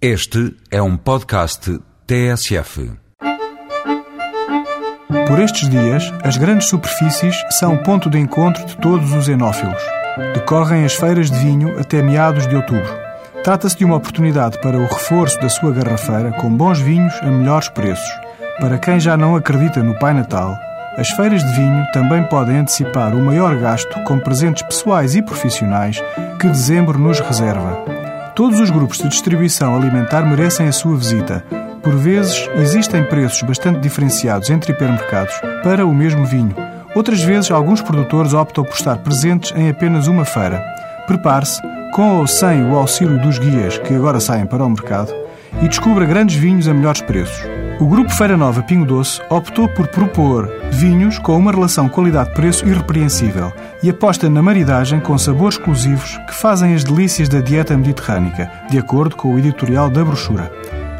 Este é um podcast TSF. Por estes dias, as grandes superfícies são o ponto de encontro de todos os enófilos. Decorrem as feiras de vinho até meados de outubro. Trata-se de uma oportunidade para o reforço da sua garrafeira com bons vinhos a melhores preços. Para quem já não acredita no Pai Natal, as feiras de vinho também podem antecipar o maior gasto com presentes pessoais e profissionais que dezembro nos reserva. Todos os grupos de distribuição alimentar merecem a sua visita. Por vezes, existem preços bastante diferenciados entre hipermercados para o mesmo vinho. Outras vezes, alguns produtores optam por estar presentes em apenas uma feira. Prepare-se, com ou sem o auxílio dos guias que agora saem para o mercado, e descubra grandes vinhos a melhores preços. O Grupo Feira Nova Pingo Doce optou por propor vinhos com uma relação qualidade-preço irrepreensível e aposta na maridagem com sabores exclusivos que fazem as delícias da dieta mediterrânica, de acordo com o editorial da brochura.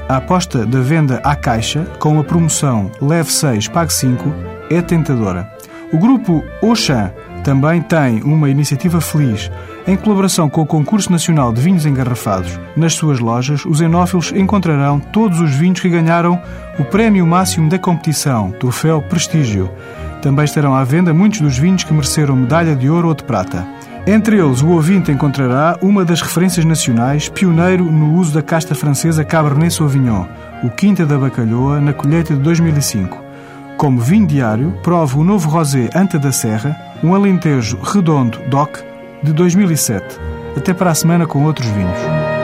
A aposta da venda à caixa, com a promoção Leve 6, Pague 5, é tentadora. O grupo Auchan também tem uma iniciativa feliz. Em colaboração com o Concurso Nacional de Vinhos Engarrafados, nas suas lojas, os enófilos encontrarão todos os vinhos que ganharam o prémio máximo da competição, Troféu Prestígio. Também estarão à venda muitos dos vinhos que mereceram medalha de ouro ou de prata. Entre eles, o ouvinte encontrará uma das referências nacionais, pioneiro no uso da casta francesa Cabernet Sauvignon, o Quinta da Bacalhoa, na colheita de 2005. Como vinho diário, prova o novo rosé Anta da Serra, um alentejo redondo DOC de 2007. Até para a semana com outros vinhos.